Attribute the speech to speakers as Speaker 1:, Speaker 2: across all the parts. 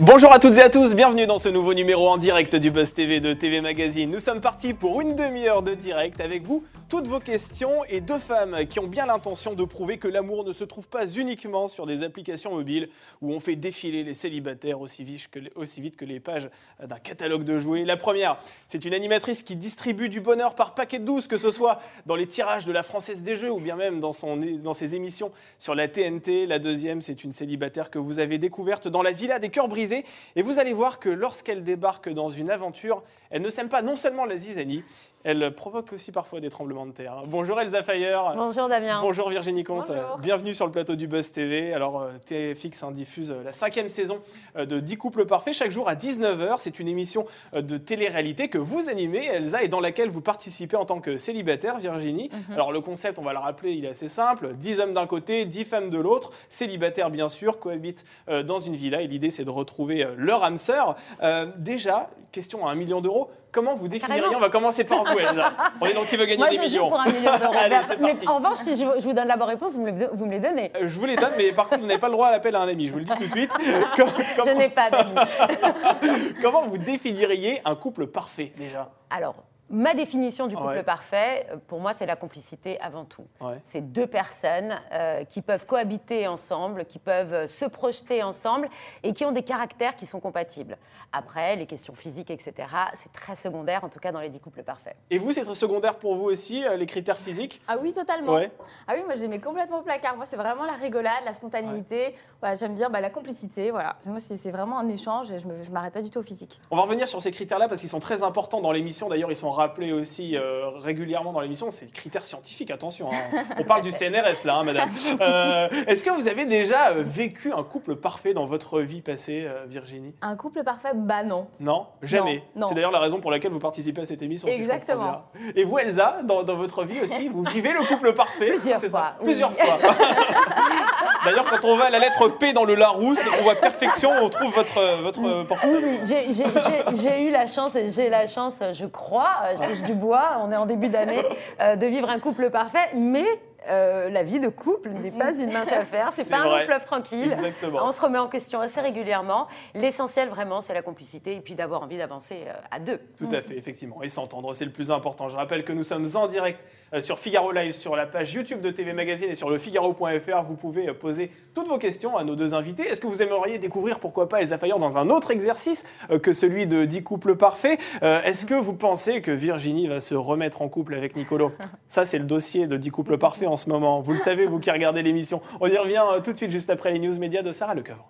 Speaker 1: Bonjour à toutes et à tous, bienvenue dans ce nouveau numéro en direct du Buzz TV de TV Magazine. Nous sommes partis pour une demi-heure de direct avec vous, toutes vos questions et deux femmes qui ont bien l'intention de prouver que l'amour ne se trouve pas uniquement sur des applications mobiles où on fait défiler les célibataires aussi vite que, les pages d'un catalogue de jouets. La première, c'est une animatrice qui distribue du bonheur par paquet de douce, que ce soit dans les tirages de la Française des Jeux ou bien même dans, dans ses émissions sur la TNT. La deuxième, c'est une célibataire que vous avez découverte dans la Villa des Cœurs Brisés et vous allez voir que lorsqu'elle débarque dans une aventure, elle ne sème pas non seulement la zizanie, elle provoque aussi parfois des tremblements de terre. Bonjour Elsa Fayer.
Speaker 2: Bonjour Damien.
Speaker 1: Bonjour Virginie Comte. Bienvenue sur le plateau du Buzz TV. Alors euh, TFX hein, diffuse euh, la cinquième saison euh, de 10 couples parfaits chaque jour à 19h. C'est une émission de télé-réalité que vous animez, Elsa, et dans laquelle vous participez en tant que célibataire, Virginie. Mhm. Alors le concept, on va le rappeler, il est assez simple. 10 hommes d'un côté, 10 femmes de l'autre. Célibataires bien sûr, cohabitent dans une villa et l'idée c'est de retrouver leur âme sœur. déjà, question à un million d'euros. Comment vous définiriez On va commencer par vous, Elsa. On est donc qui veut gagner des millions.
Speaker 2: pour un million d'euros. mais en revanche, si je, vous donne la bonne réponse, vous me, les, vous me les donnez.
Speaker 1: Euh, je vous les donne, mais par contre, vous n'avez pas le droit à l'appel à un ami. Je vous le dis tout de suite.
Speaker 2: Je n'ai pas d'amis.
Speaker 1: comment vous définiriez un couple parfait déjà?
Speaker 2: Alors, Ma définition du couple parfait, euh, pour moi, c'est la complicité avant tout. C'est deux personnes euh, qui peuvent cohabiter ensemble, qui peuvent euh, se projeter ensemble et qui ont des caractères qui sont compatibles. Après, les questions physiques, etc., c'est très secondaire, en tout cas dans les dix couples parfaits.
Speaker 1: Et vous, c'est secondaire pour vous aussi, les critères physiques?
Speaker 3: Ah oui, totalement. Ah oui, moi, j'aimais complètement au placard. Moi, c'est vraiment la rigolade, la spontanéité. J'aime bien bah, la complicité. Voilà. Moi, c'est vraiment un échange et je ne m'arrête pas du tout au physique.
Speaker 1: On va revenir sur ces critères-là parce qu'ils sont très importants dans l'émission. D'ailleurs, ils sont rappelé aussi euh, régulièrement dans l'émission, c'est des critères scientifiques, attention. Hein. On parle du CNRS là, hein, madame. Euh, est-ce que vous avez déjà euh, vécu un couple parfait dans votre vie passée, Virginie?
Speaker 3: Un couple parfait? Bah non.
Speaker 1: Non, jamais? C'est d'ailleurs la raison pour laquelle vous participez à cette émission.
Speaker 3: Exactement.
Speaker 1: Et vous, Elsa, dans, votre vie aussi, vous vivez le couple parfait
Speaker 2: Plusieurs fois.
Speaker 1: Plusieurs fois. D'ailleurs, quand on va à la lettre P dans le Larousse, on voit perfection, on trouve votre, votre portrait.
Speaker 2: Oui, j'ai eu la chance, et j'ai la chance, je crois, je touche du bois, on est en début d'année, euh, de vivre un couple parfait, mais euh, la vie de couple n'est pas une mince affaire, c'est pas un fleuve tranquille. On se remet en question assez régulièrement. L'essentiel vraiment, c'est la complicité et puis d'avoir envie d'avancer à deux.
Speaker 1: Tout à fait, effectivement. Et s'entendre, c'est le plus important. Je rappelle que nous sommes en direct sur Figaro Live, sur la page YouTube de TV Magazine et sur le Figaro.fr. Vous pouvez poser toutes vos questions à nos deux invités. Est-ce que vous aimeriez découvrir, pourquoi pas, Elsa Fayer dans un autre exercice que celui de 10 couples parfaits? Est-ce que vous pensez que Virginie va se remettre en couple avec Nicolo? Ça, c'est le dossier de 10 couples parfaits moment. Vous le savez, vous qui regardez l'émission. On y revient euh, tout de suite, juste après les news médias de Sarah Lecoeur.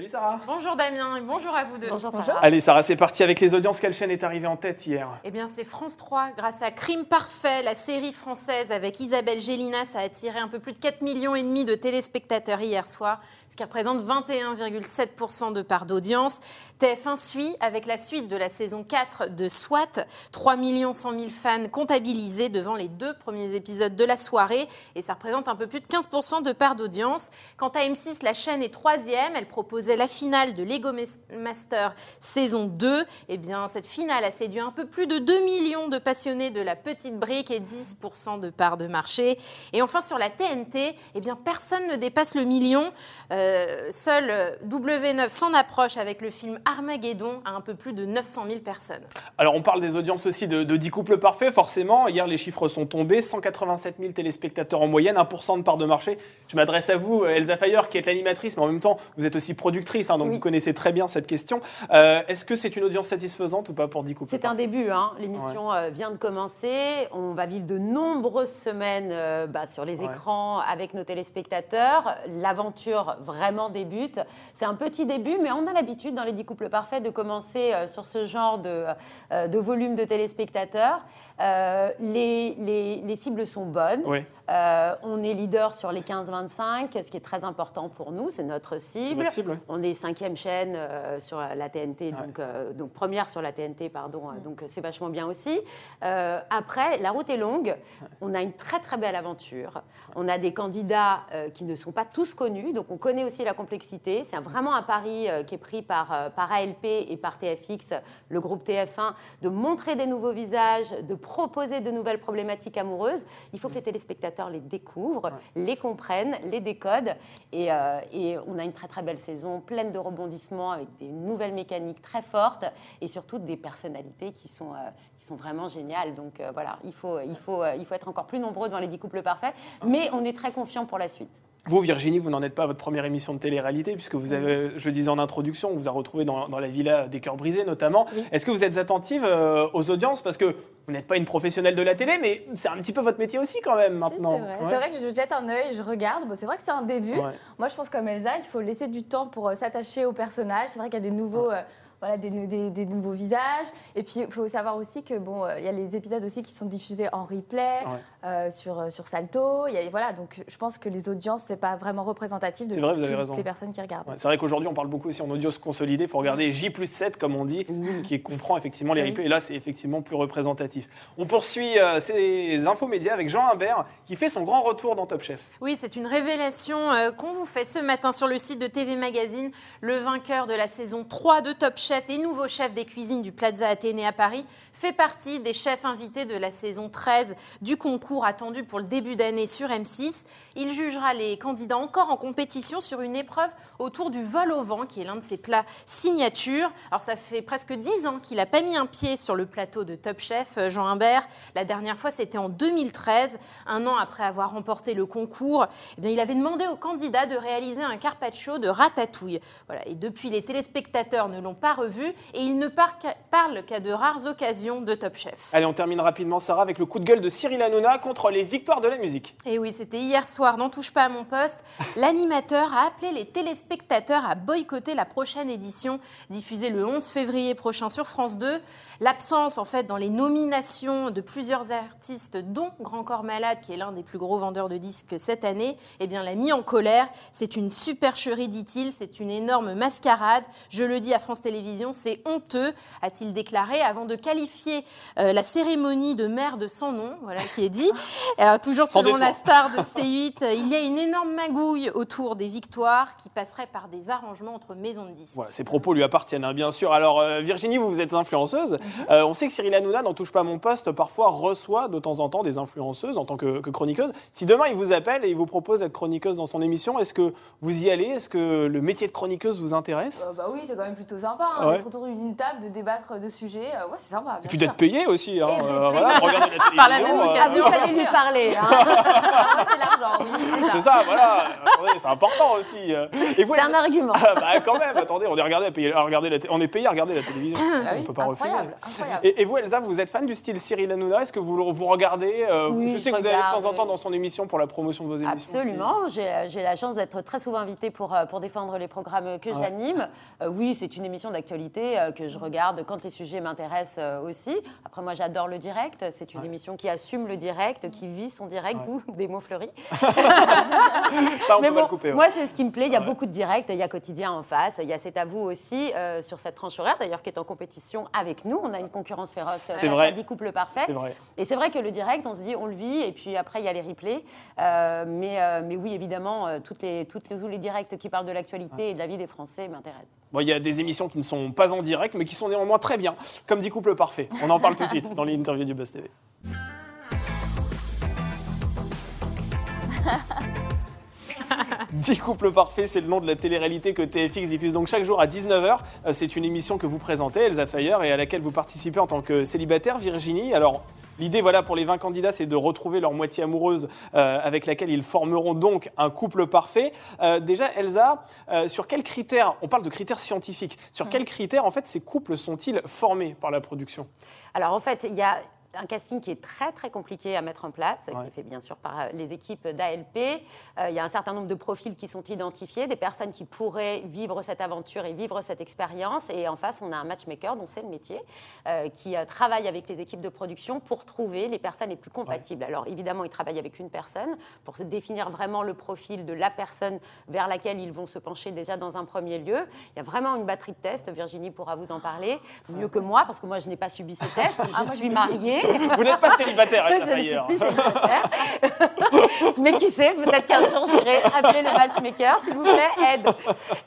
Speaker 1: Salut Sarah.
Speaker 3: Bonjour Damien et bonjour à vous deux.
Speaker 2: Bonjour Sarah.
Speaker 1: Allez Sarah, c'est parti avec les audiences. Quelle chaîne est arrivée en tête hier
Speaker 3: Eh bien c'est France 3 grâce à Crime Parfait, la série française avec Isabelle Gélinas ça a attiré un peu plus de 4 millions et demi de téléspectateurs hier soir, ce qui représente 21,7% de part d'audience. TF1 suit avec la suite de la saison 4 de SWAT, 3 100 000 fans comptabilisés devant les deux premiers épisodes de la soirée et ça représente un peu plus de 15% de part d'audience. Quant à M6, la chaîne est troisième, elle propose la finale de Lego Master saison 2. Eh bien, cette finale a séduit un peu plus de 2 millions de passionnés de la petite brique et 10% de part de marché. Et enfin, sur la TNT, eh bien, personne ne dépasse le million. Euh, seul W9 s'en approche avec le film Armageddon à un peu plus de 900 000 personnes.
Speaker 1: Alors, on parle des audiences aussi de, de 10 couples parfaits, forcément. Hier, les chiffres sont tombés 187 000 téléspectateurs en moyenne, 1% de part de marché. Je m'adresse à vous, Elsa Fayer, qui est l'animatrice, mais en même temps, vous êtes aussi productrice, hein, donc vous connaissez très bien cette question. Euh, est-ce que c'est une audience satisfaisante ou pas pour 10 couples
Speaker 2: C'est un début. Hein. L'émission euh, vient de commencer. On va vivre de nombreuses semaines euh, bah, sur les écrans avec nos téléspectateurs. L'aventure vraiment débute. C'est un petit début, mais on a l'habitude dans les 10 couples parfaits de commencer sur ce genre de, de volume de téléspectateurs. Les, les, les, cibles sont bonnes. on est leader sur les 15-25, ce qui est très important pour nous, c'est notre cible. On est cinquième chaîne euh, sur la TNT, donc, euh, donc, première sur la TNT, pardon, euh, donc c'est vachement bien aussi. après, la route est longue, on a une très très belle aventure, on a des candidats qui ne sont pas tous connus, donc on connaît aussi la complexité. C'est vraiment un pari qui est pris par, par ALP et par TFX, le groupe TF1, de montrer des nouveaux visages, de proposer de nouvelles problématiques amoureuses, il faut que les téléspectateurs les découvrent, les comprennent, les décodent. Et, euh, et, on a une très très belle saison, pleine de rebondissements, avec des nouvelles mécaniques très fortes et surtout des personnalités qui sont, euh, qui sont vraiment géniales. Donc euh, voilà, il faut, il, faut, il faut être encore plus nombreux devant les 10 couples parfaits, mais on est très confiant pour la suite.
Speaker 1: Vous, Virginie, vous n'en êtes pas à votre première émission de télé-réalité, puisque vous avez, je disais en introduction, on vous a retrouvé dans, la villa des cœurs brisés notamment. Est-ce que vous êtes attentive euh, aux audiences? Parce que vous n'êtes pas une professionnelle de la télé, mais c'est un petit peu votre métier aussi quand même maintenant.
Speaker 4: c'est vrai. que je jette un œil, je regarde. Bon, c'est vrai que c'est un début. Moi, je pense comme Elsa, il faut laisser du temps pour euh, s'attacher au personnage. C'est vrai qu'il y a des nouveaux... Euh, voilà, des, des, nouveaux visages. Et puis, il faut savoir aussi que bon, euh, il y a les épisodes aussi qui sont diffusés en replay euh, sur, euh, sur Salto. Y a, voilà, donc je pense que les audiences, c'est pas vraiment représentatif de toutes les personnes qui regardent.
Speaker 1: c'est vrai qu'aujourd'hui, on parle beaucoup aussi en audience consolidée. Il faut regarder J plus 7, comme on dit, ce qui comprend effectivement les replays. Et là, c'est effectivement plus représentatif. On poursuit ces infos médias avec Jean Humbert, qui fait son grand retour dans Top Chef.
Speaker 3: Oui, c'est une révélation qu'on vous fait ce matin sur le site de TV Magazine. Le vainqueur de la saison 3 de Top Chef chef et nouveau chef des cuisines du Plaza Athénée à Paris, fait partie des chefs invités de la saison 13 du concours attendu pour le début d'année sur M6. Il jugera les candidats encore en compétition sur une épreuve autour du vol au vent, qui est l'un de ses plats signature. Alors ça fait presque 10 ans qu'il n'a pas mis un pied sur le plateau de Top Chef, euh, Jean Humbert. La dernière fois, c'était en 2013, un an après avoir remporté le concours. Eh bien, il avait demandé aux candidats de réaliser un carpaccio de ratatouille. Voilà. Et depuis, les téléspectateurs ne l'ont pas revu et il ne parle qu'à de rares occasions de Top Chef.
Speaker 1: Allez, on termine rapidement, Sarah, avec le coup de gueule de Cyril Hanouna contre les victoires de la musique.
Speaker 3: Et oui, c'était hier soir, n'en touche pas à mon poste. L'animateur a appelé les téléspectateurs à boycotter la prochaine édition, diffusée le 11 février prochain sur France 2. L'absence, en fait, dans les nominations de plusieurs artistes, dont Grand Corps Malade, qui est l'un des plus gros vendeurs de disques cette année, eh bien, l'a mis en colère. C'est une supercherie, dit-il. C'est une énorme mascarade. Je le dis à France Télévisions, c'est honteux, a-t-il déclaré, avant de qualifier euh, la cérémonie de merde sans nom, voilà qui est dit. toujours selon la star de C8, il y a une énorme magouille autour des victoires qui passerait par des arrangements entre maisons de disques.
Speaker 1: Voilà, ces propos lui appartiennent, hein, bien sûr. Alors, euh, Virginie, vous, vous êtes influenceuse. Euh, on sait que Cyril Hanouna, n'en touche pas mon poste, parfois reçoit de temps en temps des influenceuses en tant que, chroniqueuse. Si demain il vous appelle et il vous propose d'être chroniqueuse dans son émission, est-ce que vous y allez? Est-ce que le métier de chroniqueuse vous intéresse?
Speaker 4: Euh, Bah oui, c'est quand même plutôt sympa hein, d'être autour d'une table, de débattre de sujets. Euh, ouais, c'est sympa.
Speaker 1: et puis d'être payé aussi. Hein, voilà, regarder la télévision. Par la
Speaker 2: même occasion, vous allez lui parler. Hein.
Speaker 4: c'est l'argent, oui.
Speaker 1: C'est ça. voilà. c'est important aussi.
Speaker 2: C'est un argument.
Speaker 1: bah quand même, attendez, on est, regardé à, regarder la on est payé à regarder la télévision. Ah on peut pas
Speaker 4: incroyable,
Speaker 1: refuser. Incroyable. Et, vous, Elsa, vous êtes fan du style Cyril Hanouna? Est-ce que vous, vous regardez
Speaker 2: euh, Je
Speaker 1: sais que vous allez de temps en temps dans son émission pour la promotion de vos émissions.
Speaker 2: Absolument. J'ai la chance d'être très souvent invitée pour, euh, pour défendre les programmes que j'anime. Euh, oui, c'est une émission d'actualité que je regarde quand les sujets m'intéressent aussi. Après, moi, j'adore le direct. C'est une émission qui assume le direct, qui vit son direct, ou des mots fleuris.
Speaker 1: Ça, on Mais bon, couper,
Speaker 2: moi, c'est ce qui me plaît. Il y a beaucoup de directs. Il y a Quotidien en face. Il y a C'est à vous aussi sur cette tranche horaire, d'ailleurs, qui est en compétition avec nous. On a une concurrence féroce c'est vrai. dit couple parfait. Et c'est vrai que le direct, on se dit, on le vit, et puis après, il y a les replays. Euh, mais, euh, mais oui, évidemment, euh, toutes les, toutes les, tous les directs qui parlent de l'actualité et de la vie des Français m'intéressent.
Speaker 1: Bon, il y a des émissions qui ne sont pas en direct, mais qui sont néanmoins très bien, comme dit Couple Parfait. On en parle tout de suite dans l'interview du Buzz TV. 10 couples parfaits, c'est le nom de la télé-réalité que TFX diffuse donc chaque jour à 19h. Euh, c'est une émission que vous présentez, Elsa Fayer, et à laquelle vous participez en tant que célibataire, Virginie. Alors, l'idée, voilà, pour les 20 candidats, c'est de retrouver leur moitié amoureuse euh, avec laquelle ils formeront donc un couple parfait. Euh, déjà, Elsa, sur quels critères, on parle de critères scientifiques, sur quels critères, en fait, ces couples sont-ils formés par la production?
Speaker 2: Alors, en fait, il y a un casting qui est très très compliqué à mettre en place, qui est fait bien sûr par euh, les équipes d'ALP. Euh, il y a un certain nombre de profils qui sont identifiés, des personnes qui pourraient vivre cette aventure et vivre cette expérience. Et en face, on a un matchmaker, dont c'est le métier, euh, qui travaille avec les équipes de production pour trouver les personnes les plus compatibles. Alors évidemment, il travaille avec une personne pour se définir vraiment le profil de la personne vers laquelle ils vont se pencher déjà dans un premier lieu. Il y a vraiment une batterie de tests. Virginie pourra vous en parler mieux que moi, parce que moi, je n'ai pas subi ces tests. Je ah, suis mariée.
Speaker 1: Vous n'êtes pas célibataire,
Speaker 2: Je ne suis plus célibataire. Mais qui sait, peut-être qu'un jour j'irai appeler le matchmaker, s'il vous plaît, aide. Euh,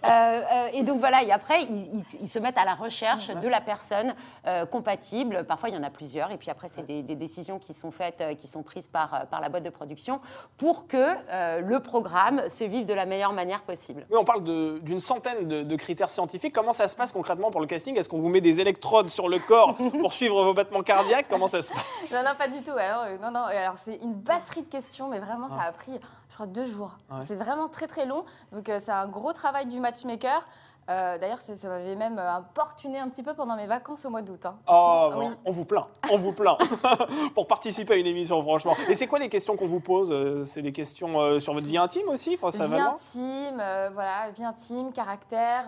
Speaker 2: euh, et donc voilà, et après, ils, ils- ils se mettent à la recherche de la personne euh, compatible. Parfois, il y en a plusieurs, et puis après, c'est des, des décisions qui sont faites, qui sont prises par, par la boîte de production pour que le programme se vive de la meilleure manière possible.
Speaker 1: Oui, on parle d'une centaine de, de critères scientifiques. Comment ça se passe concrètement pour le casting? Est-ce qu'on vous met des électrodes sur le corps pour suivre vos battements cardiaques? Comment ça se passe
Speaker 4: Non, non, pas du tout. Alors, euh, non, non. et Alors, c'est une batterie de questions, mais vraiment, ça a pris, je crois, deux jours.
Speaker 1: Ah ouais.
Speaker 4: C'est vraiment très, très long. Donc, euh, c'est un gros travail du matchmaker. Euh, D'ailleurs, ça m'avait même euh, importuné un petit peu pendant mes vacances au mois d'août. hein.
Speaker 1: Oh,
Speaker 4: Oui.
Speaker 1: on vous plaint, on vous plaint pour participer à une émission, franchement. Et c'est quoi les questions qu'on vous pose Euh, C'est des questions euh, sur votre vie intime aussi Enfin, ça
Speaker 4: vie intime, euh, voilà, vie intime, caractère,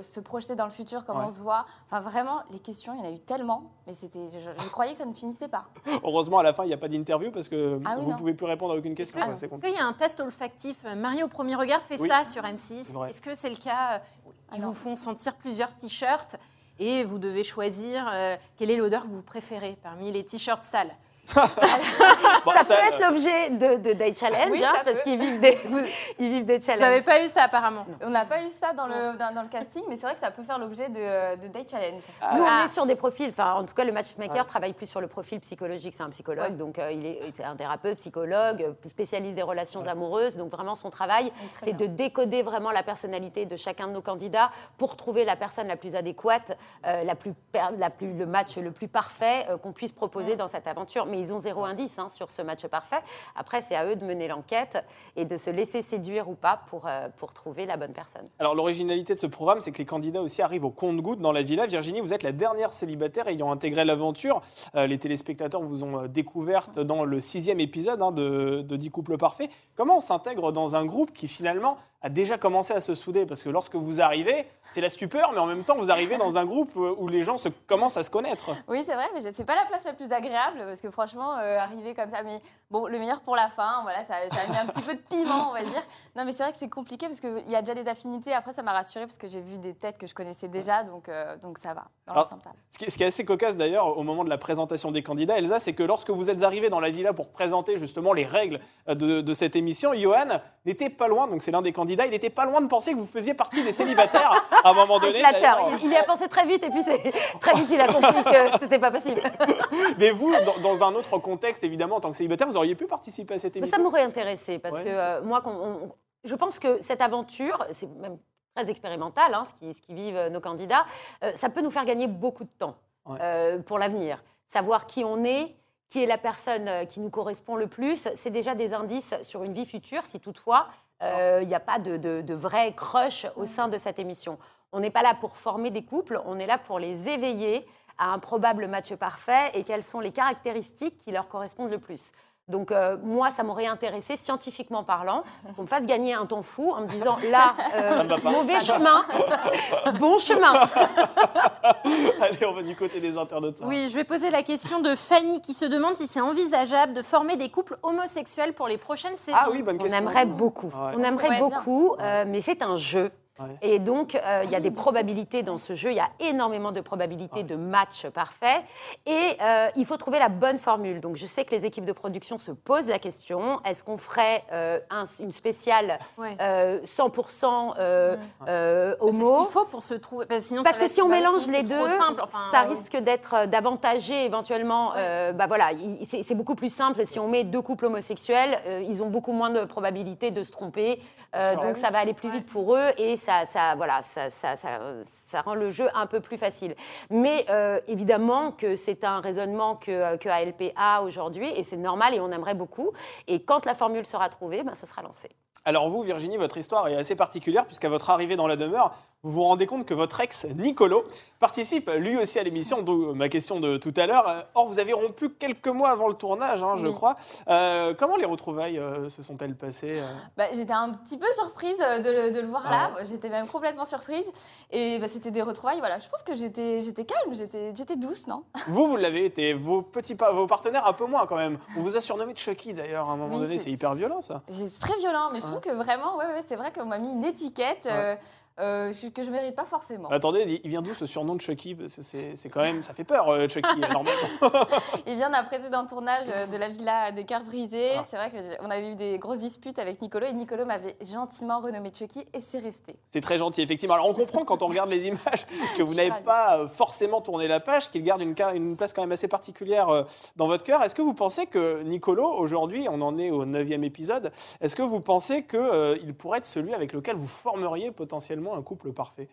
Speaker 4: se projeter dans le futur, comment
Speaker 1: Ouais.
Speaker 4: on se voit. Enfin, vraiment, les questions, il y en a eu tellement, mais c'était, je, je croyais que ça ne finissait pas.
Speaker 1: Heureusement, à la fin, il n'y a pas d'interview parce que
Speaker 4: Ah oui,
Speaker 1: vous ne pouvez plus répondre à aucune question.
Speaker 3: Est-ce qu'il y a un test olfactif Marie au premier regard fait
Speaker 1: Oui.
Speaker 3: ça sur M6.
Speaker 1: vrai.
Speaker 3: Est-ce que c'est le cas Ils vous font sentir plusieurs t-shirts et vous devez choisir euh, quelle est l'odeur que vous préférez parmi les t-shirts sales.
Speaker 1: Bon,
Speaker 2: ça,
Speaker 1: ça,
Speaker 2: peut être l'objet de, de Day Challenge,
Speaker 4: Oui,
Speaker 2: hein, parce qu'ils vivent des, ils vivent des
Speaker 3: Vous
Speaker 2: challenges.
Speaker 3: n'avez pas eu ça apparemment.
Speaker 4: On n'a pas eu ça dans le, dans, dans le casting, mais c'est vrai que ça peut faire l'objet de, de Day Challenge.
Speaker 2: Nous, on
Speaker 3: Ah.
Speaker 2: est sur des profils, enfin, en tout cas, le matchmaker
Speaker 1: Ouais.
Speaker 2: travaille plus sur le profil psychologique. C'est un psychologue, donc euh, il est, c'est un thérapeute, psychologue, euh, spécialiste des relations amoureuses. Donc vraiment, son travail, c'est de décoder vraiment la personnalité de chacun de nos candidats pour trouver la personne la plus adéquate, euh, la plus, per- la plus, le match le plus parfait euh, qu'on puisse proposer dans cette aventure. Mais ils ont zéro indice hein, sur ce match parfait. Après, c'est à eux de mener l'enquête et de se laisser séduire ou pas pour, euh, pour trouver la bonne personne.
Speaker 1: Alors, l'originalité de ce programme, c'est que les candidats aussi arrivent au compte-goutte dans la villa. Virginie, vous êtes la dernière célibataire ayant intégré l'aventure. Euh, les téléspectateurs vous ont euh, découverte dans le sixième épisode hein, de, de 10 couples parfaits. Comment on s'intègre dans un groupe qui finalement a déjà commencé à se souder Parce que lorsque vous arrivez, c'est la stupeur, mais en même temps, vous arrivez dans un groupe où les gens se, commencent à se connaître.
Speaker 4: Oui, c'est vrai, mais je- c'est pas la place la plus agréable parce que franchement, euh, arriver comme ça, mais bon, le meilleur pour la fin, voilà, ça, ça a mis un petit peu de piment, on va dire. Non, mais c'est vrai que c'est compliqué parce qu'il y a déjà des affinités. Après, ça m'a rassurée parce que j'ai vu des têtes que je connaissais déjà, donc, euh, donc ça va. Dans
Speaker 1: Alors,
Speaker 4: l'ensemble, ça va.
Speaker 1: Ce qui, est, ce qui est assez cocasse d'ailleurs au moment de la présentation des candidats, Elsa, c'est que lorsque vous êtes arrivé dans la villa pour présenter justement les règles euh, de, de cette émission, Johan n'était pas loin, donc c'est l'un des candidats, il n'était pas loin de penser que vous faisiez partie des célibataires à un moment donné.
Speaker 2: Il, y a pensé très vite et puis c'est- très vite il a compris que c'était pas possible.
Speaker 1: Mais vous, dans, un autre contexte, évidemment, en tant que célibataire, vous auriez pu participer à cette
Speaker 2: Mais
Speaker 1: émission
Speaker 2: ça m'aurait intéressé parce
Speaker 1: Ouais,
Speaker 2: que euh, moi, on- je pense que cette aventure, c'est même très expérimental, hein, ce, qui, ce qui vivent euh, nos candidats, euh, ça peut nous faire gagner beaucoup de temps
Speaker 1: Ouais.
Speaker 2: euh, pour l'avenir. Savoir qui on est, qui est la personne euh, qui nous correspond le plus, c'est déjà des indices sur une vie future, si toutefois euh, il n'y a pas de, de, de vrai crush au sein de cette émission. On n'est pas là pour former des couples, on est là pour les éveiller à un probable match parfait et quelles sont les caractéristiques qui leur correspondent le plus. Donc euh, moi, ça m'aurait intéressé, scientifiquement parlant, qu'on me fasse gagner un temps fou en me disant là, euh, mauvais chemin, bon chemin.
Speaker 1: Allez, on va du côté des internautes. ça.
Speaker 3: Oui, je vais poser la question de Fanny qui se demande si c'est envisageable de former des couples homosexuels pour les prochaines saisons.
Speaker 1: Ah oui, bonne
Speaker 2: On
Speaker 1: question.
Speaker 2: aimerait beaucoup.
Speaker 1: Ouais.
Speaker 2: On aimerait
Speaker 4: Ouais,
Speaker 2: beaucoup, euh, mais c'est un jeu.
Speaker 1: Ouais.
Speaker 2: Et donc, euh, il y a des probabilités dans ce jeu. Il y a énormément de probabilités de match parfait. Et euh, il faut trouver la bonne formule. Donc, je sais que les équipes de production se posent la question est-ce qu'on ferait euh, un- une spéciale
Speaker 3: Ouais.
Speaker 2: euh, 100% euh, euh,
Speaker 3: C'est ce
Speaker 2: homo?
Speaker 3: qu'il faut pour se trouver. parce que sinon,
Speaker 2: parce si on mélange les deux,
Speaker 3: trop simple. Enfin,
Speaker 2: ça
Speaker 3: euh,
Speaker 2: risque d'être d'avantagé éventuellement. euh, bah voilà, il- c'est beaucoup plus simple si on met deux couples homosexuels, euh, ils ont beaucoup moins de probabilité de se tromper. euh, donc
Speaker 4: Ah
Speaker 2: ça va aller plus vite pour eux et ça, voilà, ça, ça, ça, ça rend le jeu un peu plus facile. Mais euh, évidemment que c'est un raisonnement que, que ALP a aujourd'hui et c'est normal et on aimerait beaucoup. Et quand la formule sera trouvée, ben, ce sera lancé.
Speaker 1: Alors vous, Virginie, votre histoire est assez particulière puisqu'à votre arrivée dans la demeure, vous vous rendez compte que votre ex, Nicolo, participe lui aussi à l'émission, d'où ma question de tout à l'heure. Euh, Or, vous avez rompu quelques mois avant le tournage, hein, je
Speaker 4: Oui.
Speaker 1: crois. Euh, comment les retrouvailles euh, se sont-elles passées
Speaker 4: Bah, j'étais un petit peu surprise de le, de le voir
Speaker 1: Ah
Speaker 4: là. J'étais même complètement surprise. Et bah, c'était des retrouvailles. Voilà, je pense que j'étais, calme, j'étais, douce, non?
Speaker 1: Vous, vous l'avez été, vos, petits pa- vos partenaires un peu moins quand même. On vous a surnommé Chucky d'ailleurs à un moment
Speaker 4: Oui,
Speaker 1: donné,
Speaker 4: c'est-
Speaker 1: hyper violent ça.
Speaker 4: C'est très violent, mais je trouve que vraiment, ouais, ouais, c'est vrai qu'on m'a mis une étiquette. euh, euh, que je mérite pas forcément.
Speaker 1: Attendez, il vient d'où ce surnom de Chucky? C'est quand même, ça fait peur, euh, Chucky, normalement.
Speaker 4: il vient d'un précédent tournage euh, de la Villa des Cœurs Brisés. Ah. C'est vrai qu'on avait eu des grosses disputes avec Nicolo et Nicolo m'avait gentiment renommé Chucky et c'est resté.
Speaker 1: C'est très gentil, effectivement. Alors on comprend quand on regarde les images que vous n'avez pas forcément tourné la page, qu'il garde une, une, place quand même assez particulière dans votre cœur. Est-ce que vous pensez que Nicolo, aujourd'hui, on en est au neuvième épisode, est-ce que vous pensez qu'il pourrait être celui avec lequel vous formeriez potentiellement un couple parfait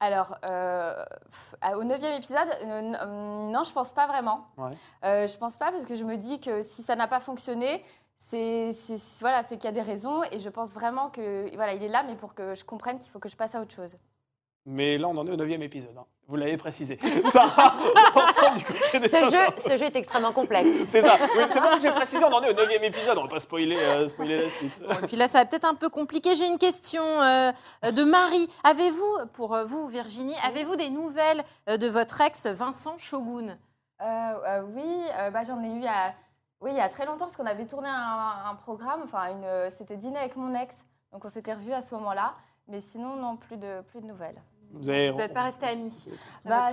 Speaker 4: alors, euh, au neuvième épisode, euh, euh, non, je pense pas vraiment. Ouais. Euh, je pense pas parce que je me dis que si ça n'a pas fonctionné, c'est voilà, c'est qu'il y a des raisons et je pense vraiment que voilà, il est là, mais pour que je comprenne qu'il faut que je passe à autre chose.
Speaker 1: Mais là, on en est au neuvième épisode. Hein. Vous l'avez précisé.
Speaker 2: ce, jeu, ce jeu est extrêmement complexe.
Speaker 1: C'est ça. c'est pour ça que j'ai précisé, on en est au neuvième épisode. On ne va pas spoiler, euh, spoiler la suite.
Speaker 3: et puis là, ça va peut-être un peu compliqué. J'ai une question euh, de Marie. Avez-vous, pour euh, vous, Virginie, avez-vous des nouvelles de votre ex, Vincent Shogun?
Speaker 4: Oui, bah, j'en ai eu à, oui, il y a très longtemps, parce qu'on avait tourné un, un programme. Enfin, c'était dîner avec mon ex. Donc, on s'était revus à ce moment-là. Mais sinon, non, plus de, plus de nouvelles.
Speaker 3: Vous n'êtes pas resté amis bah,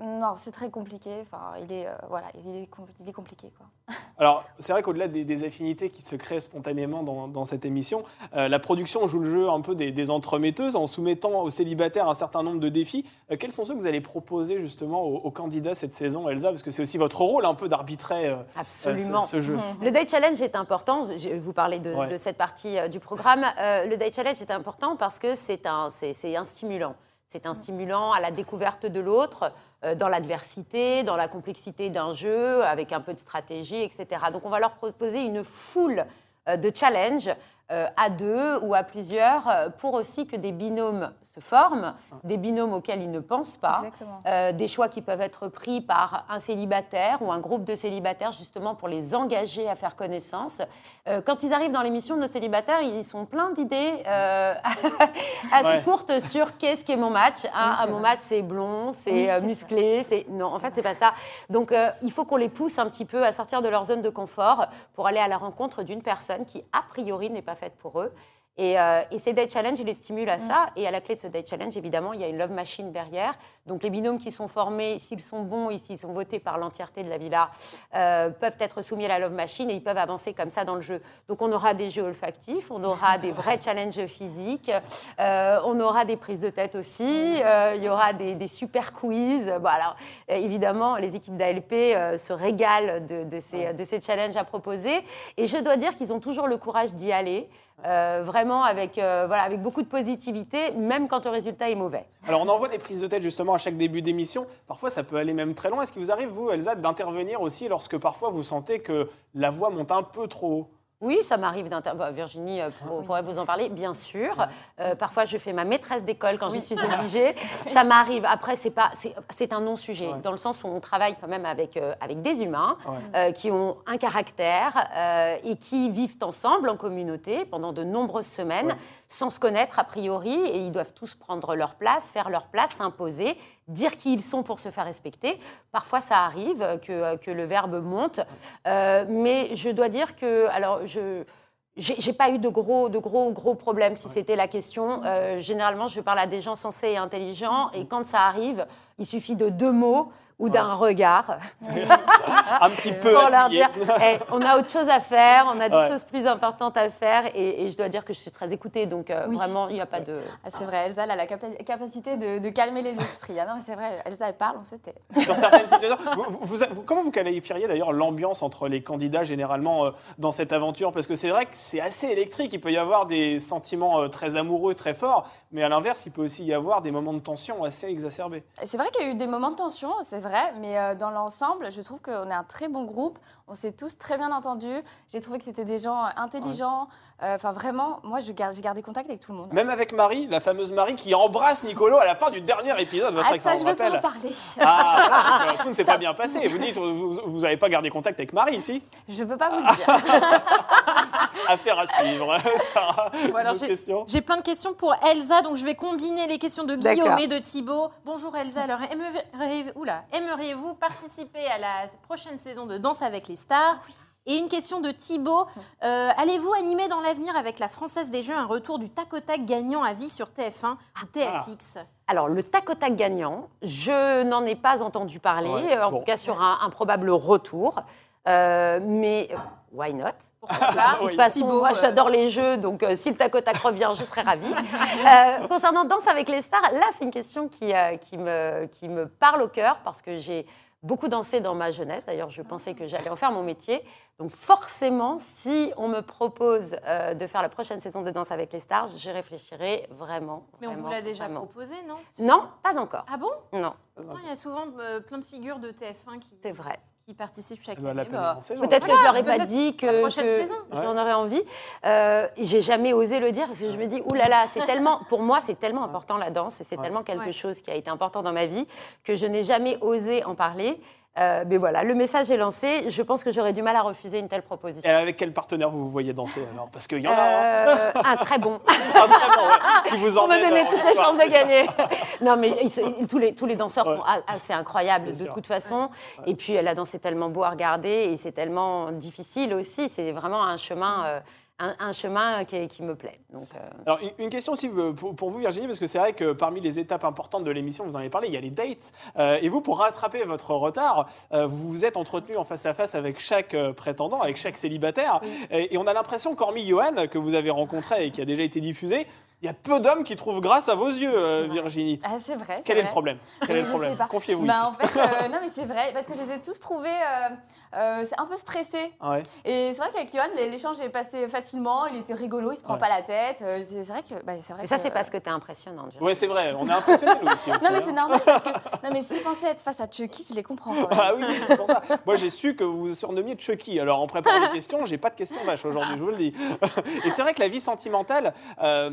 Speaker 4: Non, c'est très compliqué. Enfin, il est, euh, voilà, il est, il est compliqué. Quoi.
Speaker 1: Alors, c'est vrai qu'au-delà des, affinités qui se créent spontanément dans, dans cette émission, euh, la production joue le jeu un peu des, entremetteuses en soumettant aux célibataires un certain nombre de défis. Euh, quels sont ceux que vous allez proposer justement aux, candidats cette saison, Elsa? Parce que c'est aussi votre rôle un peu d'arbitrer
Speaker 2: Absolument.
Speaker 1: Ce, jeu.
Speaker 2: Le Day Challenge est important. Je vous parler de, de cette partie du programme. le Day Challenge est important parce que c'est un, un stimulant. C'est un stimulant à la découverte de l'autre, euh, dans l'adversité, dans la complexité d'un jeu, avec un peu de stratégie, etc. Donc on va leur proposer une foule euh, de challenges à deux ou à plusieurs euh, pour aussi que des binômes se forment, des binômes auxquels ils ne pensent pas, euh, des choix qui peuvent être pris par un célibataire ou un groupe de célibataires justement pour les engager à faire connaissance. quand ils arrivent dans l'émission, nos célibataires, ils sont pleins d'idées assez courtes sur qu'est-ce qui est mon match. Hein. mon match, c'est blond, c'est musclé, c'est non, en fait, c'est pas ça. Donc, il faut qu'on les pousse un petit peu à sortir de leur zone de confort pour aller à la rencontre d'une personne qui, a priori, n'est pas faite pour eux. Et, euh, et, ces Date Challenge, ils les stimulent à mm. ça. Et à la clé de ce Date Challenge, évidemment, il y a une love machine derrière. Donc les binômes qui sont formés, s'ils sont bons et s'ils sont votés par l'entièreté de la villa, euh, peuvent être soumis à la love machine et ils peuvent avancer comme ça dans le jeu. Donc on aura des jeux olfactifs, on aura des vrais challenges physiques, euh, on aura des prises de tête aussi, il y aura des, super quiz. Bon, alors évidemment, les équipes d'ALP se régalent de, de, ces, de ces challenges à proposer. Et je dois dire qu'ils ont toujours le courage d'y aller. Euh, vraiment avec, euh, voilà, avec beaucoup de positivité, même quand le résultat est mauvais.
Speaker 1: Alors on envoie des prises de tête justement à chaque début d'émission. Parfois ça peut aller même très loin. Est-ce qu'il vous arrive, vous, Elsa, d'intervenir aussi lorsque parfois vous sentez que la voix monte un peu trop haut?
Speaker 2: Oui, ça m'arrive d'intervenir. Bah, Virginie euh, pourrait vous en parler, bien sûr. Euh, parfois, je fais ma maîtresse d'école quand j'y suis obligée. ça m'arrive. Après, c'est pas, c'est un non-sujet, dans le sens où on travaille quand même avec, euh, avec des humains qui ont un caractère et qui vivent ensemble en communauté pendant de nombreuses semaines, sans se connaître a priori, et ils doivent tous prendre leur place, faire leur place, s'imposer dire qui ils sont pour se faire respecter. Parfois, ça arrive que, que le verbe monte, euh, mais je dois dire que, alors, je j'ai pas eu de gros, de gros, gros problèmes si c'était la question. Euh, généralement, je parle à des gens sensés et intelligents, et quand ça arrive, il suffit de deux mots ou d'un regard.
Speaker 1: un petit peu.
Speaker 2: Pour leur dire, eh, on a autre chose à faire, on a des choses plus importantes à faire, et, je dois dire que je suis très écoutée, donc euh, vraiment, il n'y a pas de.
Speaker 4: Ah, c'est vrai, Elsa elle a la capacité de, calmer les esprits. Ah non, c'est vrai, Elsa, elle parle, on se tait.
Speaker 1: Dans certaines situations, vous, comment vous qualifieriez d'ailleurs l'ambiance entre les candidats généralement euh, dans cette aventure? Parce que c'est vrai que c'est assez électrique, il peut y avoir des sentiments euh, très amoureux, très forts, mais à l'inverse, il peut aussi y avoir des moments de tension assez exacerbés.
Speaker 4: C'est vrai qu'il y a eu des moments de tension, c'est vrai, mais euh, dans l'ensemble, je trouve qu'on est un très bon groupe. On s'est tous très bien entendus. J'ai trouvé que c'était des gens intelligents. Euh, enfin, vraiment, moi, j'ai gardé contact avec tout le monde.
Speaker 1: Même avec Marie, la fameuse Marie qui embrasse Nicolo à la fin du dernier épisode.
Speaker 4: Votre ah, ça, je ne veux pas en parler.
Speaker 1: Ah, tout ne s'est pas bien passé. Vous dites, vous n'avez pas gardé contact avec Marie ici
Speaker 4: Je ne peux pas vous le dire.
Speaker 1: Affaire à suivre.
Speaker 3: J'ai plein de questions pour Elsa, donc je vais combiner les questions de Guillaume et de Thibaut. Bonjour Elsa, alors aimeriez-vous participer à la prochaine saison de Danse avec les stars? Et une question de Thibaut. Euh, Allez-vous animer dans l'avenir avec la Française des Jeux un retour du tac au tac gagnant à vie sur TF1 ou TFX
Speaker 2: Alors, le tac au tac gagnant, je n'en ai pas entendu parler,
Speaker 1: Ouais,
Speaker 2: en
Speaker 1: bon.
Speaker 2: tout cas sur un, un probable retour. Euh, mais euh, why not?
Speaker 3: Pourquoi pas
Speaker 2: De toute façon, moi
Speaker 3: euh,
Speaker 2: j'adore les jeux, donc euh, si le tac au tac revient, je serais ravie. Euh, concernant Danse avec les stars, là c'est une question qui, euh, qui, me, qui me parle au cœur parce que j'ai beaucoup dansé dans ma jeunesse. D'ailleurs, je pensais que j'allais en faire mon métier. Donc forcément, si on me propose euh, de faire la prochaine saison de Danse avec les stars, je réfléchirai vraiment.
Speaker 3: Mais on vous l'a déjà
Speaker 2: vraiment.
Speaker 3: proposé, non?
Speaker 2: Non, pas encore.
Speaker 3: Ah bon?
Speaker 2: Non,
Speaker 3: Non, Il y a souvent euh, plein de figures de TF1 qui,
Speaker 2: c'est vrai.
Speaker 3: Qui participent chaque
Speaker 1: Eh ben,
Speaker 3: année. bah,
Speaker 2: Peut-être que je leur ai pas dit que,
Speaker 3: la prochaine
Speaker 2: que
Speaker 3: saison.
Speaker 2: j'en aurais envie. Euh, j'ai jamais osé le dire parce que je me dis, oulala, là là, c'est tellement, pour moi, c'est tellement important la danse et c'est
Speaker 1: Ouais.
Speaker 2: tellement quelque
Speaker 3: Ouais.
Speaker 2: chose qui a été important dans ma vie que je n'ai jamais osé en parler. Euh, mais voilà, le message est lancé. Je pense que j'aurais du mal à refuser une telle proposition.
Speaker 1: Et avec quel partenaire vous vous voyez danser alors? Parce qu'il y en a un,
Speaker 2: Euh, un très bon.
Speaker 1: un vraiment, ouais, qui vous
Speaker 2: On m'a
Speaker 1: emmène
Speaker 2: donné
Speaker 1: en
Speaker 2: toutes les chances de gagner. non, mais ils tous, les, tous les danseurs
Speaker 1: Ouais.
Speaker 2: sont assez incroyables de toute façon. Et puis la danse est tellement beau à regarder et c'est tellement difficile aussi. C'est vraiment un chemin, euh, un, un chemin qui, qui me plaît. Donc, euh,
Speaker 1: Alors, une, question aussi euh, pour, pour vous, Virginie, parce que c'est vrai que parmi les étapes importantes de l'émission, vous en avez parlé, il y a les dates. Euh, et vous, pour rattraper votre retard, euh, vous vous êtes entretenu en face à face avec chaque prétendant, avec chaque célibataire. Et, et on a l'impression qu'hormis Johan, que vous avez rencontré et qui a déjà été diffusé, il y a peu d'hommes qui trouvent grâce à vos yeux, euh. Virginie.
Speaker 4: Ah, c'est vrai.
Speaker 1: Quel est le problème Quel est
Speaker 4: Oui,
Speaker 1: le
Speaker 4: je
Speaker 1: problème
Speaker 4: sais pas.
Speaker 1: Confiez-vous
Speaker 4: Bah,
Speaker 1: ici.
Speaker 4: en fait, euh, non mais c'est vrai, parce que je les ai tous trouvés, euh, euh, c'est un peu stressés.
Speaker 1: Ouais.
Speaker 4: Et c'est vrai qu'avec Johan, l'échange est passé facilement, il était rigolo, il se prend
Speaker 1: Ouais.
Speaker 4: pas la tête. euh, C'est vrai que, bah, c'est vrai
Speaker 2: mais ça,
Speaker 4: que-
Speaker 2: c'est parce que tu es impressionnante.
Speaker 1: Ouais, c'est vrai, on est impressionnés nous aussi.
Speaker 4: Non mais
Speaker 1: hein.
Speaker 4: c'est normal parce que, non mais s'il pensait être face à Chucky, je les comprends quand même.
Speaker 1: Ah oui, oui, c'est pour ça. Moi, j'ai su que vous vous surnommiez Chucky. Alors, en préparant les questions, j'ai pas de questions vaches aujourd'hui, je vous le dis. Et c'est vrai que la vie sentimentale, euh,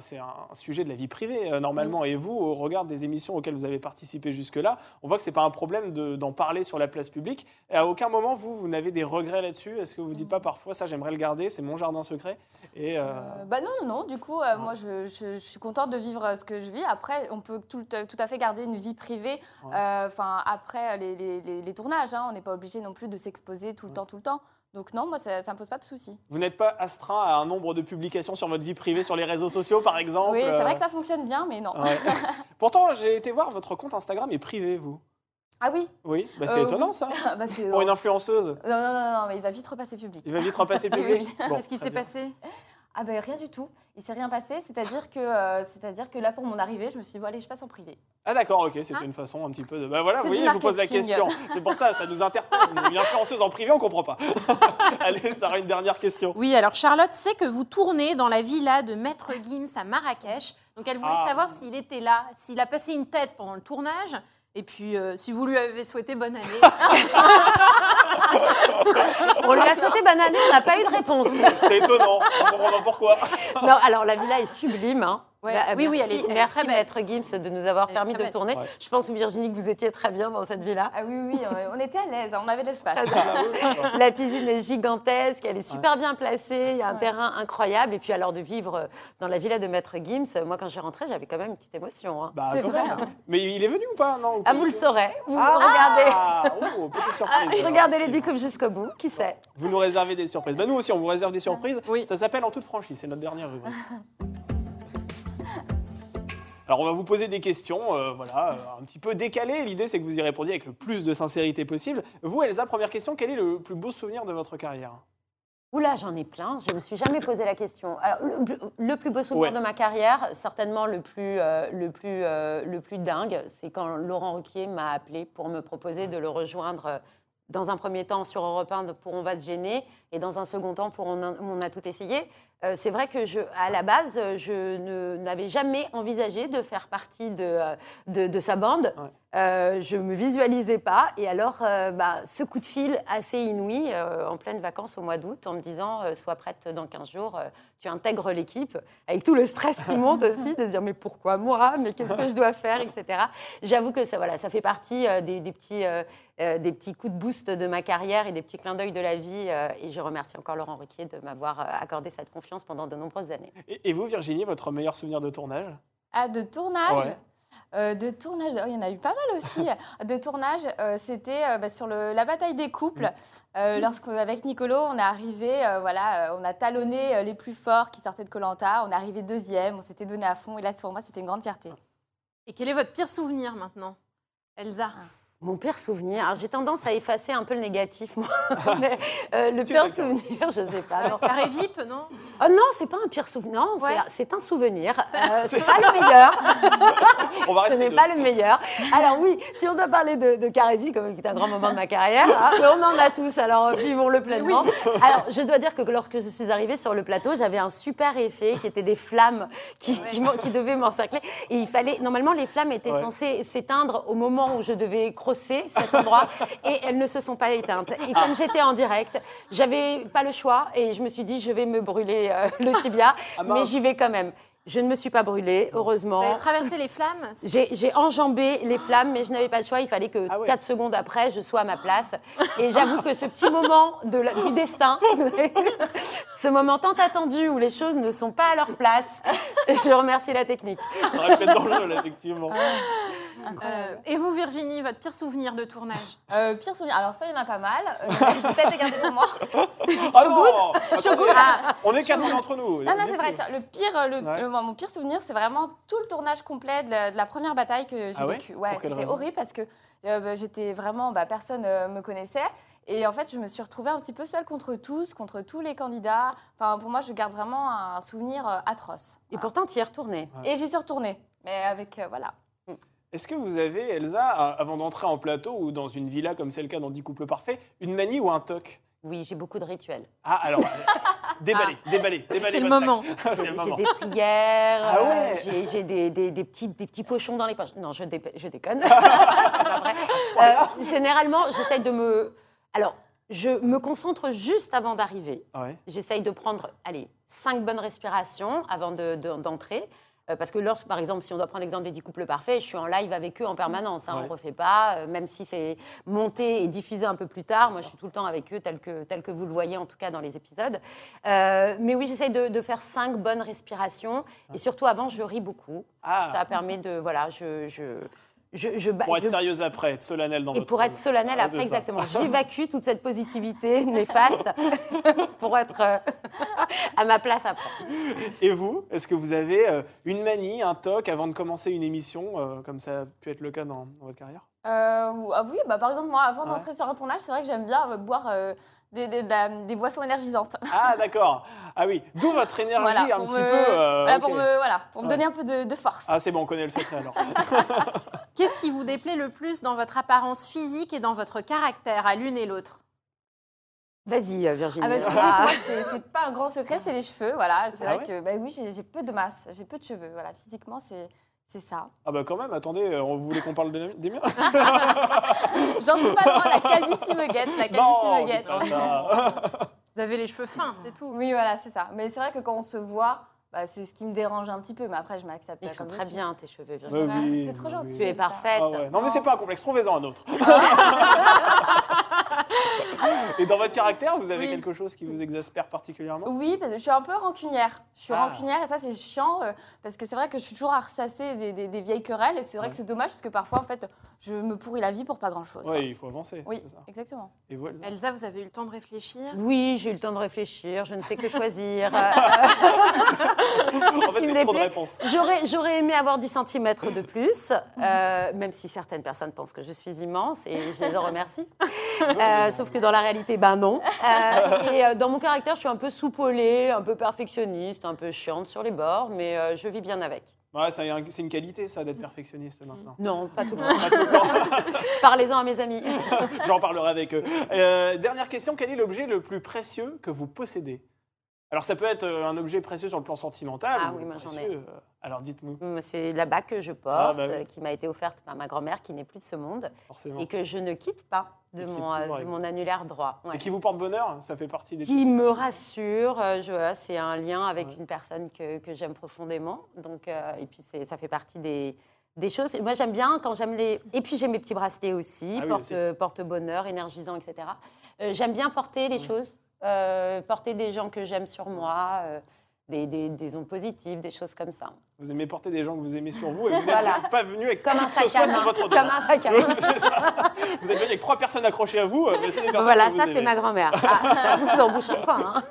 Speaker 1: c'est un, sujet de la vie privée, euh, normalement. Et vous, au regard des émissions auxquelles vous avez participé jusque-là, on voit que c'est pas un problème de- d'en parler sur la place publique. Et à aucun moment, vous, vous n'avez des regrets là-dessus? Est-ce que vous dites pas parfois, ça, j'aimerais le garder, c'est mon jardin secret? Et, euh,
Speaker 4: Euh, bah non, non, non. Du coup, moi, je, je- je suis contente de vivre ce que je vis. Après, on peut tout, tout à fait garder une vie privée.
Speaker 1: Ouais.
Speaker 4: Enfin, après les, les- les- les tournages, hein. on n'est pas obligé non plus de s'exposer tout le temps, tout le temps. Donc non, moi, ça, ça me pose pas de soucis.
Speaker 1: Vous n'êtes pas astreint à un nombre de publications sur votre vie privée sur les réseaux sociaux, par exemple
Speaker 4: Oui, c'est
Speaker 1: euh,
Speaker 4: vrai que ça fonctionne bien, mais non.
Speaker 1: ouais. Pourtant, j'ai été voir, votre compte Instagram est privé, vous.
Speaker 4: Ah oui.
Speaker 1: Oui, bah, c'est
Speaker 4: Euh,
Speaker 1: étonnant
Speaker 4: oui.
Speaker 1: ça.
Speaker 4: Bah, c'est-
Speaker 1: Pour une influenceuse,
Speaker 4: Non, non, non, non, mais il va vite repasser public.
Speaker 1: il va vite repasser public.
Speaker 4: oui.
Speaker 1: Bon,
Speaker 3: Qu'est-ce qui s'est passé?
Speaker 4: Ah ben rien du tout. Il s'est rien passé. C'est-à-dire que, euh, c'est-à-dire que là, pour mon arrivée, je me suis dit, bon, allez, je passe en privé.
Speaker 1: Ah d'accord, ok, c'était
Speaker 3: Hein
Speaker 1: une façon un petit peu de... Bah voilà, vous voyez, je vous pose la question. C'est pour ça, ça nous interpelle. Une influenceuse en privé, on comprend pas. Allez, Sarah, une dernière question.
Speaker 3: Oui, alors Charlotte sait que vous tournez dans la villa de Maître Gims à Marrakech. Donc elle voulait
Speaker 1: Ah.
Speaker 3: savoir s'il était là, s'il a passé une tête pendant le tournage. Et puis, euh, si vous lui avez souhaité bonne année.
Speaker 2: On lui a sauté banane, on n'a pas eu de réponse.
Speaker 1: C'est étonnant, on comprend pourquoi.
Speaker 2: Non, alors la villa est sublime. hein.
Speaker 3: Ouais.
Speaker 2: Bah,
Speaker 3: Oui, oui,
Speaker 2: merci,
Speaker 3: elle est- elle est
Speaker 2: merci. Maître Gims de nous avoir permis de
Speaker 3: belle.
Speaker 2: tourner.
Speaker 1: Ouais.
Speaker 2: Je pense, Virginie, que vous étiez très bien dans cette villa.
Speaker 4: Ah oui, oui, oui, on était à l'aise, on avait de l'espace.
Speaker 2: La piscine est gigantesque, elle est super bien placée, il y a un
Speaker 4: Ouais.
Speaker 2: terrain incroyable. Et puis alors de vivre dans la villa de Maître Gims, moi quand j'ai rentré, j'avais quand même une petite émotion. hein.
Speaker 1: Bah,
Speaker 4: vrai.
Speaker 1: Mais il est venu ou pas non,
Speaker 2: Ah, vous le saurez, vous
Speaker 1: Ah,
Speaker 2: regardez.
Speaker 1: oh, petite
Speaker 2: Ah,
Speaker 1: surprise.
Speaker 2: regardez les 10 coupes jusqu'au bout, qui sait
Speaker 1: Vous nous réservez des surprises. Bah, nous aussi, on vous réserve des surprises.
Speaker 3: Oui.
Speaker 1: Ça s'appelle En toute franchise, c'est notre dernière rubrique. Alors, on va vous poser des questions, euh, voilà, euh, un petit peu décalées. L'idée, c'est que vous y répondiez avec le plus de sincérité possible. Vous, Elsa, première question, quel est le plus beau souvenir de votre carrière?
Speaker 2: Oula, j'en ai plein. Je me suis jamais posé la question. Alors, le, le plus beau souvenir
Speaker 1: Ouais.
Speaker 2: de ma carrière, certainement le plus, euh, le plus, euh, le plus dingue, c'est quand Laurent Ruquier m'a appelé pour me proposer de le rejoindre dans un premier temps sur Europe 1 pour On va se gêner et dans un second temps pour On a, On a tout essayé. Euh, c'est vrai que je, à la base, je n'avais jamais envisagé de faire partie de, euh, de, de sa bande.
Speaker 1: Ouais.
Speaker 2: Euh, je me visualisais pas. Et alors, euh, bah, ce coup de fil assez inouï en pleine vacances au mois d'août, en me disant Sois prête dans 15 jours, tu intègres l'équipe, avec tout le stress qui monte aussi, de se dire Mais pourquoi moi? Mais qu'est-ce que je dois faire? etc. J'avoue que ça, voilà, ça fait partie des, des petits, des petits coups de boost de ma carrière et des petits clins d'œil de la vie. et je remercie encore Laurent Ruquier de m'avoir euh, accordé cette confiance pendant de nombreuses années.
Speaker 1: et, et vous, Virginie, votre meilleur souvenir de tournage?
Speaker 4: Ah, de tournage?
Speaker 1: Ouais.
Speaker 4: de tournage, oh, il y en a eu pas mal aussi. de tournage, c'était bah, sur le, la bataille des couples. Euh, Lorsqu'avec Nicolo, on est arrivé, voilà, on a talonné les plus forts qui sortaient de Colanta. On est arrivé deuxième, on s'était donné à fond. Et là, pour moi, c'était une grande fierté.
Speaker 3: Et quel est votre pire souvenir maintenant, Elsa?
Speaker 2: Ah. Mon pire souvenir, j'ai tendance à effacer un peu le négatif, moi. Mais, euh, le pire souvenir, je ne sais pas.
Speaker 3: Non. Carré VIP, non?
Speaker 2: Oh, Non, c'est pas un pire souvenir. Non, c'est un souvenir. Euh, c'est pas le meilleur. On va Ce n'est pas le meilleur. Alors oui, si on doit parler de, de Carré VIP, comme c'est un grand moment de ma carrière, hein, on en a tous. Alors vivons-le pleinement. Alors je dois dire que lorsque je suis arrivée sur le plateau, j'avais un super effet qui était des flammes qui, qui, devaient m'encercler. Et il fallait normalement les flammes étaient censées s'éteindre au moment où je devais cet endroit et elles ne se sont pas éteintes. Et comme j'étais en direct, j'avais pas le choix et je me suis dit je vais me brûler euh, le tibia, ah, mais j'y vais quand même. Je ne me suis pas brûlée, heureusement. Vous
Speaker 3: avez traversé les flammes?
Speaker 2: J'ai enjambé les flammes, mais je n'avais pas le choix. Il fallait que 4 ah secondes après, je sois à ma place. Et j'avoue que ce petit moment de du destin, ce moment tant attendu où les choses ne sont pas à leur place, je remercie la technique.
Speaker 1: Ça aurait être dangereux, là,
Speaker 3: euh, et vous, Virginie, votre pire souvenir de tournage?
Speaker 4: Euh, Pire souvenir, alors ça, il y en a pas mal. Euh, je vais peut-être garder pour moi.
Speaker 1: Ah non ah, On est quatre entre nous.
Speaker 4: Non, non, c'est vrai. le pire, le, mon pire souvenir, c'est vraiment tout le tournage complet de la, première bataille que j'ai ah vécu. Ouais, c'était horrible parce que bah, j'étais vraiment, bah, personne me connaissait. Et en fait, je me suis retrouvée un petit peu seule contre tous, contre tous les candidats. Enfin, pour moi, je garde vraiment un souvenir atroce.
Speaker 2: Et pourtant, tu y es retournée.
Speaker 4: Et j'y suis retournée. Mais avec, voilà. Mm.
Speaker 1: Est-ce que vous avez, Elsa, avant d'entrer en plateau ou dans une villa comme c'est le cas dans 10 couples parfaits, une manie ou un toc?
Speaker 2: Oui, j'ai beaucoup de rituels.
Speaker 1: Ah, alors, déballez, déballez, déballez.
Speaker 3: C'est le moment.
Speaker 2: j'ai des prières, ah ouais. Euh, j'ai des, des, des, petits, des petits pochons dans les poches. Non, je, je déconne. pas vrai. Euh, généralement, j'essaye de me... Alors, je me concentre juste avant d'arriver. Ah j'essaye de prendre, allez, cinq bonnes respirations avant d'entrer. De, euh, parce que lorsque, par exemple, si on doit prendre l'exemple des 10 couples parfaits, je suis en live avec eux en permanence. Hein, On ne refait pas, euh, même si c'est monté et diffusé un peu plus tard. Moi, je suis tout le temps avec eux, tel que, tel que vous le voyez, en tout cas dans les épisodes. Euh, mais oui, j'essaye de, faire cinq bonnes respirations. Et surtout, avant, je ris beaucoup. Ah. Ça permet de. Voilà, je, je
Speaker 1: pour être sérieuse après, être solennelle dans
Speaker 2: Et pour être solennelle après, exactement. J'évacue toute cette positivité néfaste pour être euh, à ma place après.
Speaker 1: Et vous, est-ce que vous avez euh, une manie, un toc avant de commencer une émission, euh, comme ça a pu être le cas dans, votre carrière?
Speaker 4: Ah Oui, bah, par exemple, moi, avant d'entrer sur un tournage, c'est vrai que j'aime bien boire des, des, boissons énergisantes.
Speaker 1: Ah, d'accord. Ah oui, d'où votre énergie un petit peu. Euh,
Speaker 4: voilà, pour me, voilà, pour me donner un peu de, force.
Speaker 1: Ah, c'est bon, on connaît le secret alors.
Speaker 3: Qu'est-ce qui vous déplaît le plus dans votre apparence physique et dans votre caractère, à l'une et l'autre?
Speaker 2: Vas-y, euh, Virginie.
Speaker 4: Ah bah, ah. c'est pas un grand secret, c'est les cheveux. Voilà, c'est ah vrai que bah, oui, j'ai peu de masse, j'ai peu de cheveux. Voilà, physiquement, c'est c'est ça.
Speaker 1: Ah bah quand même, attendez, euh, on voulait qu'on parle des miens
Speaker 4: J'en suis pas loin, la calvitie me guette, la calvitie me guette.
Speaker 3: Vous avez les cheveux fins, c'est tout.
Speaker 4: Oui, voilà, c'est ça. Mais c'est vrai que quand on se voit, bah, c'est ce qui me dérange un petit peu, mais après je m'accepte.
Speaker 2: Ils sont très bien tes cheveux,
Speaker 1: Virginie.
Speaker 4: Oui, c'est trop gentil.
Speaker 2: Tu es parfaite.
Speaker 1: Ah non mais c'est pas un complexe, trouvez-en un autre. Et dans votre caractère, vous avez quelque chose qui vous exaspère particulièrement?
Speaker 4: Oui, parce que je suis un peu rancunière. Je suis ah. rancunière et ça, c'est chiant euh, parce que c'est vrai que je suis toujours à ressasser des, vieilles querelles et c'est vrai que c'est dommage parce que parfois, en fait, je me pourris la vie pour pas grand-chose.
Speaker 1: Oui, il faut avancer.
Speaker 4: Oui, exactement.
Speaker 3: Et vous, Elsa, vous avez eu le temps de réfléchir?
Speaker 2: Oui, j'ai eu le temps de réfléchir. Je ne fais que choisir.
Speaker 1: en fait, trop de réponses.
Speaker 2: J'aurais aimé avoir 10 cm de plus, euh, même si certaines personnes pensent que je suis immense et je les en remercie. Euh, sauf que dans la réalité, ben non. Euh, et dans mon caractère, je suis un peu soupolée, un peu perfectionniste, un peu chiante sur les bords, mais je vis bien avec.
Speaker 1: Ouais, c'est une qualité, ça, d'être perfectionniste maintenant.
Speaker 2: Non, pas tout le monde. Parlez-en à mes amis.
Speaker 1: J'en parlerai avec eux. dernière question, quel est l'objet le plus précieux que vous possédez? Alors ça peut être euh, un objet précieux sur le plan sentimental.
Speaker 2: Ah oui, moi j'en ai. Euh,
Speaker 1: alors dites-nous.
Speaker 2: Mm, c'est la bague que je porte, ah, bah euh, qui m'a été offerte par ma grand-mère, qui n'est plus de ce monde, Forcément. et que je ne quitte pas de, mon, mon, annulaire droit.
Speaker 1: Et qui vous porte bonheur Ça fait partie des.
Speaker 2: Qui me rassure. c'est un lien avec une personne que, que j'aime profondément. Donc, et puis ça fait partie des, des choses. Moi, j'aime bien quand j'aime les. Et puis, j'ai mes petits bracelets aussi, ah porte, porte, bonheur, énergisant, etc. j'aime bien porter les choses. Euh, porter des gens que j'aime sur moi, euh, des, des, ondes positives, des choses comme ça.
Speaker 1: Vous aimez porter des gens que vous aimez sur vous et vous n'êtes pas venu avec
Speaker 2: Comme un sac à main.
Speaker 1: votre
Speaker 2: Comme un sac à main.
Speaker 1: vous êtes venu avec trois personnes accrochées à vous. Mais c'est des personnes
Speaker 2: voilà,
Speaker 1: que
Speaker 2: ça c'est ma grand-mère. Ah, ça vous en bouche un coin. Hein.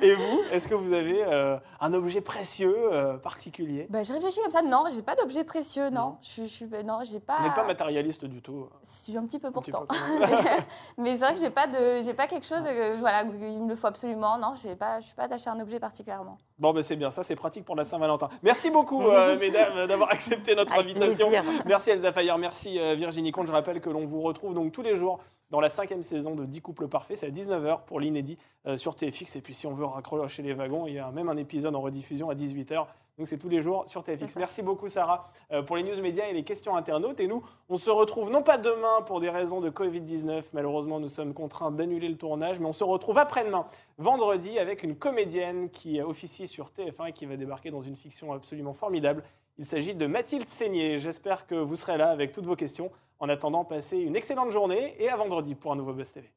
Speaker 1: Et vous, est-ce que vous avez euh, un objet précieux euh, particulier?
Speaker 4: Bah, je réfléchis comme ça. Non, j'ai pas d'objet précieux. Non,
Speaker 1: Non.
Speaker 4: je, je suis. Non, j'ai pas.
Speaker 1: Vous n'êtes pas matérialiste du tout.
Speaker 4: Je suis un petit peu
Speaker 1: petit
Speaker 4: pourtant.
Speaker 1: peu.
Speaker 4: Mais c'est vrai que j'ai pas de, j'ai pas quelque chose. euh, voilà, il me le faut absolument. Non, j'ai pas, je suis pas attachée à un objet particulièrement.
Speaker 1: Bon, ben c'est bien, ça c'est pratique pour la Saint-Valentin. Merci beaucoup, euh, mesdames, d'avoir accepté notre
Speaker 2: Avec
Speaker 1: invitation.
Speaker 2: plaisir.
Speaker 1: Merci Elsa Fayer, merci euh, Virginie Comte. Je rappelle que l'on vous retrouve donc tous les jours dans la cinquième saison de 10 couples parfaits. C'est à 19h pour l'inédit euh, sur TFX. Et puis si on veut raccrocher les wagons, il y a même un épisode en rediffusion à 18h. Donc c'est tous les jours sur TFX. Merci beaucoup Sarah euh, pour les news médias et les questions internautes. Et nous, on se retrouve non pas demain pour des raisons de Covid-19. Malheureusement, nous sommes contraints d'annuler le tournage. Mais on se retrouve après-demain, vendredi, avec une comédienne qui officie sur TF1 et qui va débarquer dans une fiction absolument formidable. Il s'agit de Mathilde Seigné. J'espère que vous serez là avec toutes vos questions. En attendant, passez une excellente journée et à vendredi pour un nouveau Buzz TV.